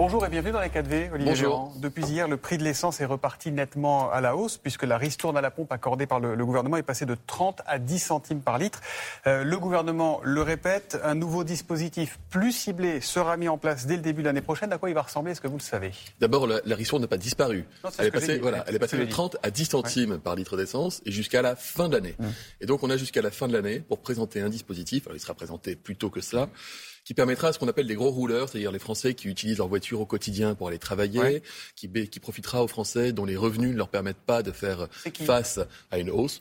Bonjour et bienvenue dans les 4V, Olivier Bonjour. Depuis hier, le prix de l'essence est reparti nettement à la hausse puisque la ristourne à la pompe accordée par le, gouvernement est passée de 30 à 10 centimes par litre. Euh, le gouvernement le répète, un nouveau dispositif plus ciblé sera mis en place dès le début de l'année prochaine. À quoi il va ressembler Est-ce que vous le savez? D'abord, la, ristourne n'a pas disparu. elle, est passée, voilà, elle est passée de 30 à 10 centimes par litre d'essence et jusqu'à la fin de l'année. Mmh. Et donc, on a jusqu'à la fin de l'année pour présenter un dispositif. Alors, il sera présenté plus tôt que cela qui permettra à ce qu'on appelle des gros rouleurs, c'est-à-dire les Français qui utilisent leur voiture au quotidien pour aller travailler, qui, qui profitera aux Français dont les revenus ne leur permettent pas de faire face à une hausse.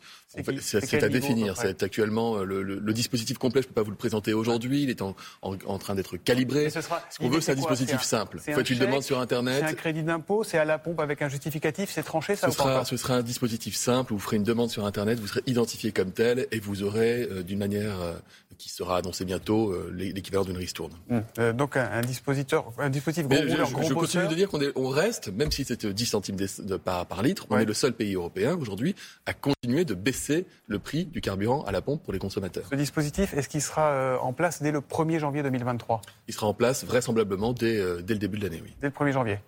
C'est à définir. C'est actuellement euh, le, le, le, dispositif complet. Je ne peux pas vous le présenter aujourd'hui. Il est en, en, en train d'être calibré. Ce, ce qu'on veut, c'est un dispositif simple. Vous faites une demande sur Internet. C'est un crédit d'impôt. C'est à la pompe avec un justificatif. C'est tranché. Ça ce, sera, ce sera un dispositif simple. Vous ferez une demande sur Internet. Vous serez identifié comme tel et vous aurez, euh, d'une manière euh, qui sera annoncée bientôt, l'équivalent d'une ristourne. Hum. donc un, un, dispositif, un dispositif gros rouleur, je, je continue de dire qu'on on reste, même si c'était 10 centimes de, par, par, litre, on est le seul pays européen aujourd'hui à continuer de baisser le prix du carburant à la pompe pour les consommateurs. Ce dispositif, est-ce qu'il sera euh, en place dès le 1er janvier 2023 Il sera en place vraisemblablement dès, euh, dès le début de l'année, oui. Dès le 1er janvier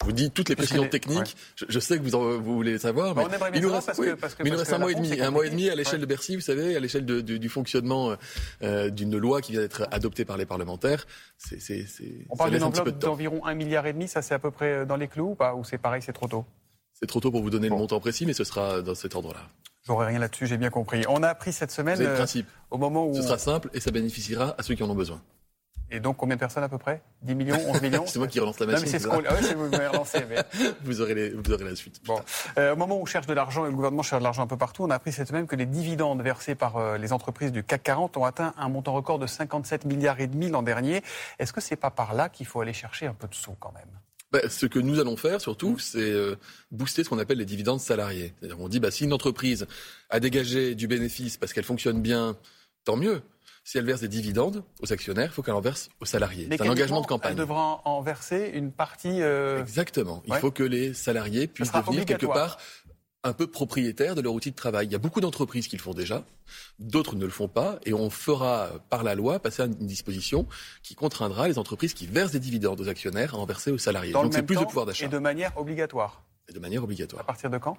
je vous dis toutes les précisions techniques. Je, sais que vous, vous voulez savoir, mais il nous reste, un mois et demi, un mois et demi à l'échelle de Bercy, vous savez, à l'échelle du fonctionnement euh, d'une loi qui vient d'être adoptée par les parlementaires. C'est, On parle d'une enveloppe d'environ un milliard et demi. Ça, c'est à peu près dans les clous ou pas? Ou c'est pareil, c'est trop tôt? C'est trop tôt pour vous donner le montant précis, mais ce sera dans cet ordre-là. J'aurai rien là-dessus, j'ai bien compris. On a appris cette semaine. C'est le euh, principe. au moment où. Ce sera simple et ça bénéficiera à ceux qui en ont besoin. Et donc, combien de personnes à peu près? 10 millions 11 millions? C'est moi qui relance la machine. Non, mais c'est ce qu'on. Ah oui, vous m'avez relancé. Mais... vous, aurez vous aurez la suite. Bon. Euh, au moment où on cherche de l'argent et le gouvernement cherche de l'argent un peu partout, on a appris cette semaine que les dividendes versés par euh, les entreprises du CAC 40 ont atteint un montant record de 57 milliards et demi l'an dernier. Est-ce que c'est pas par là qu'il faut aller chercher un peu de sous quand même? Bah, ce que nous allons faire surtout, mm. c'est euh, booster ce qu'on appelle les dividendes salariés. C'est-à-dire on dit, bah, si une entreprise a dégagé du bénéfice parce qu'elle fonctionne bien, tant mieux. Si elle verse des dividendes aux actionnaires, il faut qu'elle en verse aux salariés. C'est un engagement de campagne. Elle devra en verser une partie. Euh... Exactement. Il faut que les salariés puissent devenir quelque part un peu propriétaires de leur outil de travail. Il y a beaucoup d'entreprises qui le font déjà, d'autres ne le font pas, et on fera par la loi passer à une disposition qui contraindra les entreprises qui versent des dividendes aux actionnaires à en verser aux salariés. Donc c'est plus de pouvoir d'achat. Et de manière obligatoire. Et de manière obligatoire. À partir de quand?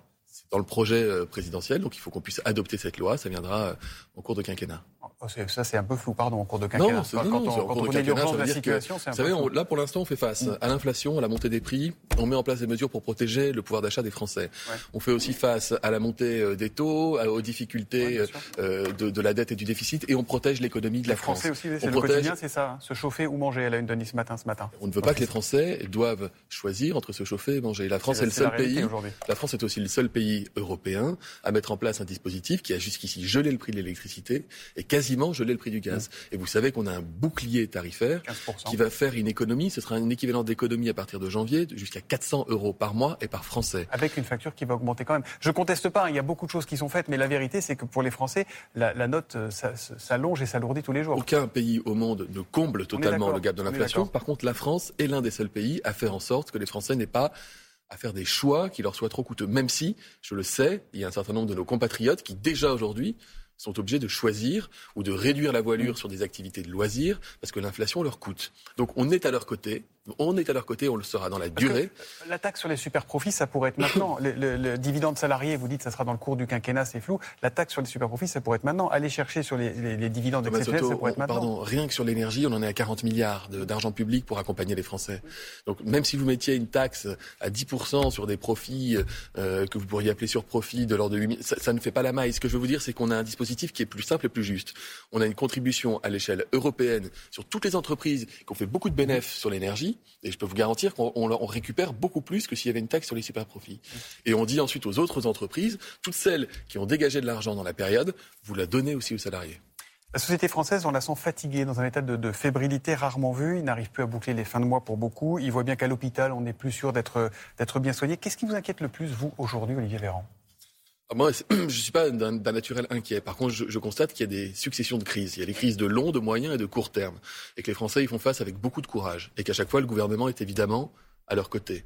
Dans le projet euh, présidentiel, donc il faut qu'on puisse adopter cette loi. Ça viendra euh, au cours de quinquennat. Oh, ça, c'est un peu flou, pardon, en cours de quinquennat. Non, quand, non, on, quand on est l'urgence de la situation, c'est un Vous savez, là, pour l'instant, on fait face mm. à l'inflation, à la montée des prix. On met en place des mesures pour protéger le pouvoir d'achat des Français. On fait aussi face à la montée euh, des taux, aux difficultés euh, de, de, la dette et du déficit, et on protège l'économie de la France. Les Français aussi, c'est le quotidien, c'est ça, hein. se chauffer ou manger. Elle a une Denis ce matin, ce matin. On ne veut pas que les Français doivent choisir entre se chauffer et manger. La France est, le seul pays. La France est aussi le seul pays européen à mettre en place un dispositif qui a jusqu'ici gelé le prix de l'électricité et quasiment gelé le prix du gaz. Et vous savez qu'on a un bouclier tarifaire qui va faire une économie, ce sera un équivalent d'économie à partir de janvier, jusqu'à 400 euros par mois et par Français. Avec une facture qui va augmenter quand même. Je conteste pas, hein, il y a beaucoup de choses qui sont faites, mais la vérité, c'est que pour les Français, la, note euh, s'allonge et s'alourdit tous les jours. Aucun pays au monde ne comble totalement le gap de l'inflation. Par contre, la France est l'un des seuls pays à faire en sorte que les Français n'aient pas à faire des choix qui leur soient trop coûteux. Même si, je le sais, il y a un certain nombre de nos compatriotes qui déjà aujourd'hui sont obligés de choisir ou de réduire la voilure sur des activités de loisirs parce que l'inflation leur coûte. Donc on est à leur côté, on est à leur côté, on le sera dans la durée. La taxe sur les super profits, ça pourrait être maintenant. le, dividende salarié, vous dites, ça sera dans le cours du quinquennat, c'est flou. La taxe sur les super profits, ça pourrait être maintenant. Aller chercher sur les, dividendes exceptionnels, ça pourrait être maintenant. Pardon, rien que sur l'énergie, on en est à 40 milliards d'argent public pour accompagner les Français. Donc même si vous mettiez une taxe à 10% sur des profits euh, que vous pourriez appeler sur profit de l'ordre de 8 ça, ça ne fait pas la maille. Ce que je veux vous dire, c'est qu'on a un dispositif qui est plus simple et plus juste. On a une contribution à l'échelle européenne sur toutes les entreprises qui ont fait beaucoup de bénéfices sur l'énergie et je peux vous garantir qu'on récupère beaucoup plus que s'il y avait une taxe sur les super profits. Et on dit ensuite aux autres entreprises, toutes celles qui ont dégagé de l'argent dans la période, vous la donnez aussi aux salariés. La société française, on la sent fatiguée, dans un état de, fébrilité rarement vu. Il n'arrive plus à boucler les fins de mois pour beaucoup. Il voit bien qu'à l'hôpital, on n'est plus sûr d'être bien soigné. Qu'est-ce qui vous inquiète le plus, vous, aujourd'hui, Olivier Véran? Moi, je ne suis pas d'un naturel inquiet. Par contre, je, je constate qu'il y a des successions de crises. Il y a des crises de long, de moyen et de court terme. Et que les Français y font face avec beaucoup de courage. Et qu'à chaque fois, le gouvernement est évidemment à leur côté.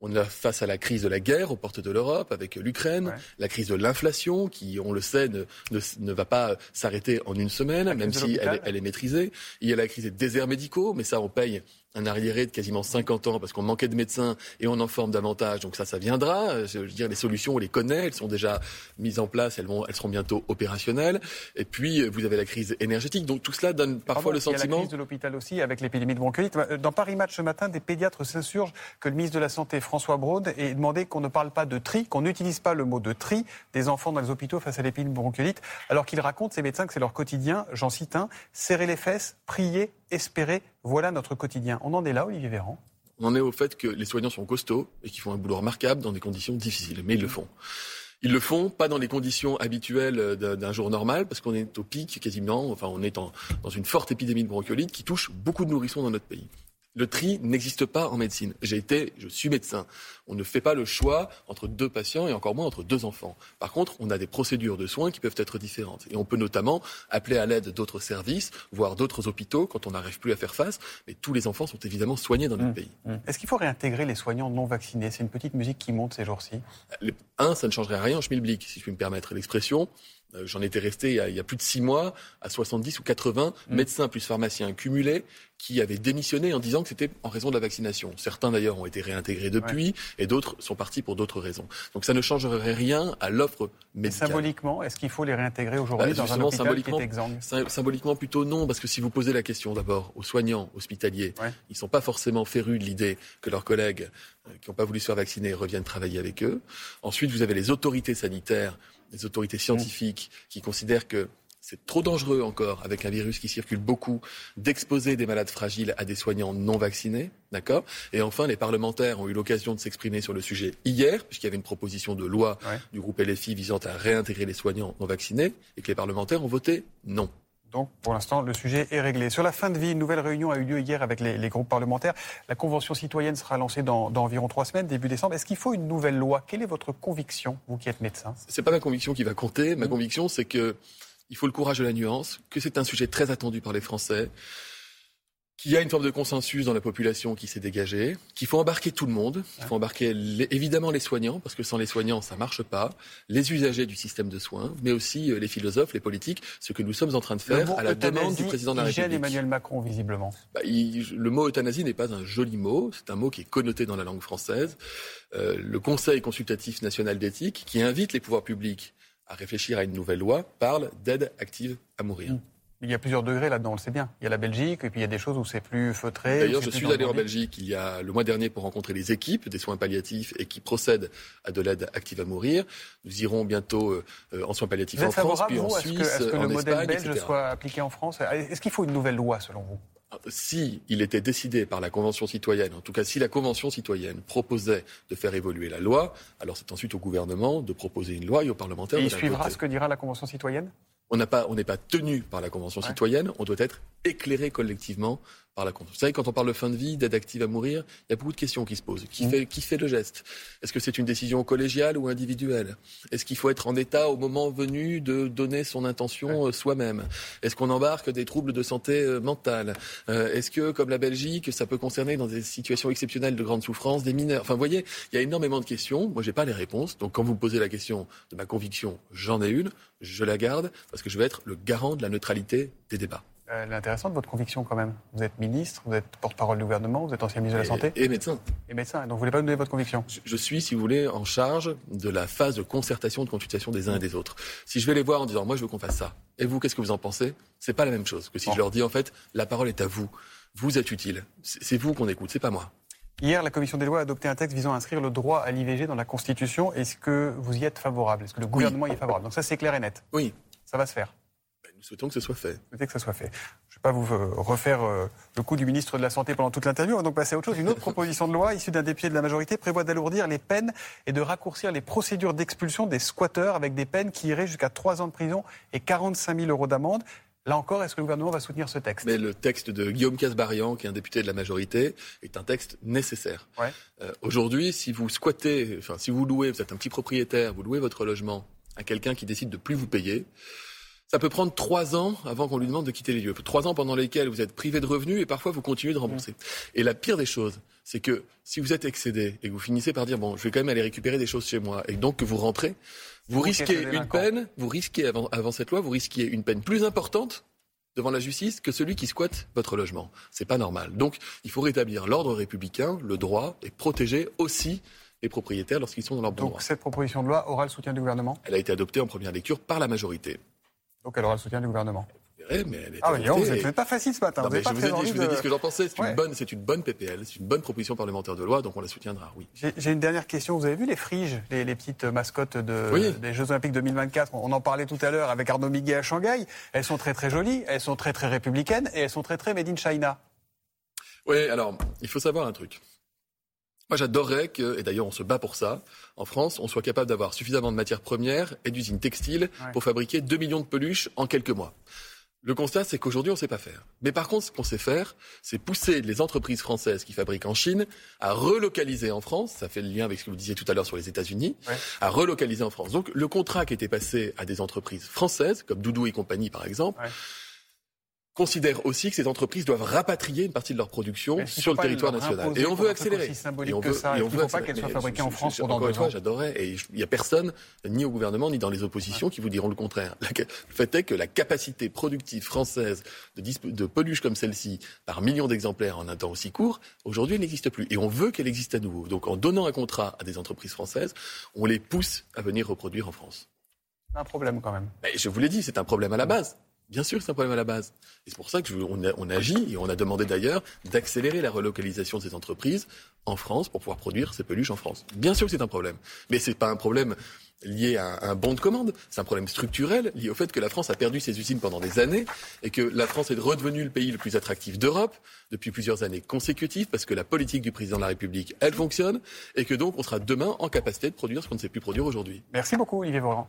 On est face à la crise de la guerre aux portes de l'Europe avec l'Ukraine, la crise de l'inflation qui, on le sait, ne, ne, va pas s'arrêter en une semaine, même si elle, elle, est maîtrisée. Il y a la crise des déserts médicaux, mais ça on paye un arriéré de quasiment 50 ans parce qu'on manquait de médecins et on en forme davantage. Donc ça, ça viendra. Je veux dire, les solutions, on les connaît, elles sont déjà mises en place, elles, vont, elles seront bientôt opérationnelles. Et puis, vous avez la crise énergétique. Donc tout cela donne parfois le sentiment... Il y a la crise de l'hôpital aussi avec l'épidémie de bronchiolite. Dans Paris Match ce matin, des pédiatres s'insurgent que le ministre de la Santé, François Braun, ait demandé qu'on ne parle pas de tri, qu'on n'utilise pas le mot de tri des enfants dans les hôpitaux face à l'épidémie de bronchiolite, alors qu'il raconte, ces médecins, que c'est leur quotidien. J'en cite un, serrer les fesses, prier, espérer, voilà notre quotidien. On en est là, Olivier Véran On en est au fait que les soignants sont costauds et qu'ils font un boulot remarquable dans des conditions difficiles, mais ils le font. Ils le font pas dans les conditions habituelles d'un jour normal, parce qu'on est au pic quasiment, enfin on est dans une forte épidémie de bronchiolite qui touche beaucoup de nourrissons dans notre pays. Le tri n'existe pas en médecine. J'ai été, je suis médecin. On ne fait pas le choix entre deux patients et encore moins entre deux enfants. Par contre, on a des procédures de soins qui peuvent être différentes. Et on peut notamment appeler à l'aide d'autres services, voire d'autres hôpitaux quand on n'arrive plus à faire face. Mais tous les enfants sont évidemment soignés dans notre mmh, pays. Mmh. Est-ce qu'il faut réintégrer les soignants non vaccinés? C'est une petite musique qui monte ces jours-ci. Un, ça ne changerait rien en schmilblick, si je puis me permettre l'expression. Euh, j'en étais resté il y, a, plus de six mois à 70 ou 80 mmh. médecins plus pharmaciens cumulés qui avaient démissionné en disant que c'était en raison de la vaccination. Certains d'ailleurs ont été réintégrés depuis et d'autres sont partis pour d'autres raisons. Donc ça ne changerait rien à l'offre médicale. symboliquement, est-ce qu'il faut les réintégrer aujourd'hui bah, dans un hôpital symboliquement, qui Symboliquement plutôt non, parce que si vous posez la question d'abord aux soignants hospitaliers, ils ne sont pas forcément férus de l'idée que leurs collègues euh, qui n'ont pas voulu se faire vacciner reviennent travailler avec eux. Ensuite, vous avez les autorités sanitaires, les autorités scientifiques qui considèrent que c'est trop dangereux encore, avec un virus qui circule beaucoup, d'exposer des malades fragiles à des soignants non vaccinés. D'accord? Et enfin, les parlementaires ont eu l'occasion de s'exprimer sur le sujet hier, puisqu'il y avait une proposition de loi du groupe LFI visant à réintégrer les soignants non vaccinés, et que les parlementaires ont voté non. Donc, pour l'instant, le sujet est réglé. Sur la fin de vie, une nouvelle réunion a eu lieu hier avec les, groupes parlementaires. La convention citoyenne sera lancée dans, dans environ trois semaines, début décembre. Est-ce qu'il faut une nouvelle loi? Quelle est votre conviction, vous qui êtes médecin? C'est pas ma conviction qui va compter. Ma mmh. conviction, c'est que il faut le courage de la nuance, que c'est un sujet très attendu par les Français, qu'il y a une forme de consensus dans la population qui s'est dégagée, qu'il faut embarquer tout le monde, qu'il faut embarquer évidemment les soignants, parce que sans les soignants, ça marche pas, les usagers du système de soins, mais aussi euh, les philosophes, les politiques, ce que nous sommes en train de faire à la demande du président de la République. Emmanuel Macron, visiblement. Bah, le mot euthanasie n'est pas un joli mot, c'est un mot qui est connoté dans la langue française. Euh, le Conseil consultatif national d'éthique, qui invite les pouvoirs publics à réfléchir à une nouvelle loi, parle d'aide active à mourir. Mmh. Il y a plusieurs degrés là-dedans, on le sait bien. Il y a la Belgique et puis il y a des choses où c'est plus feutré. D'ailleurs, je suis allé en Belgique il y a le mois dernier pour rencontrer les équipes des soins palliatifs et qui procèdent à de l'aide active à mourir. Nous irons bientôt euh, en soins palliatifs en France, puis en Suisse, Est-ce que, le modèle belge soit appliqué en France? Est-ce qu'il faut une nouvelle loi selon vous? Si il était décidé par la Convention citoyenne, en tout cas si la Convention citoyenne proposait de faire évoluer la loi, alors c'est ensuite au gouvernement de proposer une loi et aux parlementaires et de il suivra ce que dira la Convention citoyenne? On n'est pas, pas tenu par la Convention citoyenne, on doit être éclairé collectivement par la. Vous savez, quand on parle de fin de vie, d'aide active à mourir, il y a beaucoup de questions qui se posent. Qui, mmh. fait, qui fait le geste? Est-ce que c'est une décision collégiale ou individuelle? Est-ce qu'il faut être en état au moment venu de donner son intention euh, soi-même? Est-ce qu'on embarque des troubles de santé euh, mentale? Euh, Est-ce que, comme la Belgique, ça peut concerner dans des situations exceptionnelles de grande souffrance des mineurs? Enfin, vous voyez, il y a énormément de questions. Moi, j'ai pas les réponses. Donc, quand vous me posez la question de ma conviction, j'en ai une. Je la garde parce que je veux être le garant de la neutralité des débats. Euh, elle est intéressante, votre conviction, quand même. Vous êtes ministre, vous êtes porte-parole du gouvernement, vous êtes ancien ministre de la Santé. Et médecin. Et médecin. Donc, vous voulez pas nous donner votre conviction? Je, suis, si vous voulez, en charge de la phase de concertation, de consultation des uns et des autres. Si je vais les voir en disant, moi, je veux qu'on fasse ça. Et vous, qu'est-ce que vous en pensez? C'est pas la même chose que si je leur dis, en fait, la parole est à vous. Vous êtes utile. C'est vous qu'on écoute, c'est pas moi. Hier, la commission des lois a adopté un texte visant à inscrire le droit à l'IVG dans la Constitution. Est-ce que vous y êtes favorable? Est-ce que le gouvernement y est favorable? Donc ça, c'est clair et net. Oui. Ça va se faire. Nous souhaitons que ce soit fait. Souhaitez que ce soit fait. Je ne vais pas vous euh, refaire euh, le coup du ministre de la Santé pendant toute l'interview. On va donc passer à autre chose. Une autre proposition de loi issue d'un député de la majorité prévoit d'alourdir les peines et de raccourcir les procédures d'expulsion des squatteurs avec des peines qui iraient jusqu'à 3 ans de prison et 45 000 euros d'amende. Là encore, est-ce que le gouvernement va soutenir ce texte? Mais le texte de Guillaume Casbarian, qui est un député de la majorité, est un texte nécessaire. Ouais. Euh, Aujourd'hui, si vous squattez, enfin si vous louez, vous êtes un petit propriétaire, vous louez votre logement à quelqu'un qui décide de plus vous payer, ça peut prendre trois ans avant qu'on lui demande de quitter les lieux. Trois ans pendant lesquels vous êtes privé de revenus et parfois vous continuez de rembourser. Et la pire des choses, c'est que si vous êtes excédé et que vous finissez par dire bon, je vais quand même aller récupérer des choses chez moi et donc que vous rentrez, vous, risquez une peine, vous risquez avant, avant cette loi, vous risquez une peine plus importante devant la justice que celui qui squatte votre logement. C'est pas normal. Donc, il faut rétablir l'ordre républicain, le droit et protéger aussi les propriétaires lorsqu'ils sont dans leur bon Donc, cette proposition de loi aura le soutien du gouvernement? Elle a été adoptée en première lecture par la majorité. Donc elle aura le soutien du gouvernement. Mais elle ah oui, vous n'êtes pas facile ce matin. je, vous ai dit, ce que j'en pensais. C'est une, bonne, une bonne PPL, c'est une bonne proposition parlementaire de loi, donc on la soutiendra, oui. J'ai une dernière question. Vous avez vu les friges, les, petites mascottes de, des Jeux Olympiques 2024 On en parlait tout à l'heure avec Arnaud Miguet à Shanghai. Elles sont très très jolies, elles sont très très républicaines et elles sont très très made in China. Oui, alors, il faut savoir un truc. Moi, j'adorerais que, et d'ailleurs on se bat pour ça, en France, on soit capable d'avoir suffisamment de matières premières et d'usines textiles pour fabriquer 2 millions de peluches en quelques mois. Le constat, c'est qu'aujourd'hui, on ne sait pas faire. Mais par contre, ce qu'on sait faire, c'est pousser les entreprises françaises qui fabriquent en Chine à relocaliser en France. Ça fait le lien avec ce que vous disiez tout à l'heure sur les États-Unis. À relocaliser en France. Donc, le contrat qui était passé à des entreprises françaises, comme Doudou et compagnie, par exemple, considère aussi que ces entreprises doivent rapatrier une partie de leur production sur le territoire national. Et on veut accélérer. Et on veut, ça. et on veut pas qu'elles soient fabriquées en France pendant une fois, j'adorerais. Et il n'y a personne, ni au gouvernement, ni dans les oppositions, qui vous diront le contraire. Le fait est que la capacité productive française de, de peluches comme celle-ci, par millions d'exemplaires en un temps aussi court, aujourd'hui, elle n'existe plus. Et on veut qu'elle existe à nouveau. Donc, en donnant un contrat à des entreprises françaises, on les pousse à venir reproduire en France. C'est un problème quand même. Mais je vous l'ai dit, c'est un problème à la base. Bien sûr, c'est un problème à la base. Et c'est pour ça qu'on on agit et on a demandé d'ailleurs d'accélérer la relocalisation de ces entreprises en France pour pouvoir produire ces peluches en France. Bien sûr que c'est un problème. Mais ce n'est pas un problème lié à un bon de commande. C'est un problème structurel lié au fait que la France a perdu ses usines pendant des années et que la France est redevenue le pays le plus attractif d'Europe depuis plusieurs années consécutives parce que la politique du président de la République, elle fonctionne et que donc on sera demain en capacité de produire ce qu'on ne sait plus produire aujourd'hui. Merci beaucoup Olivier Voran.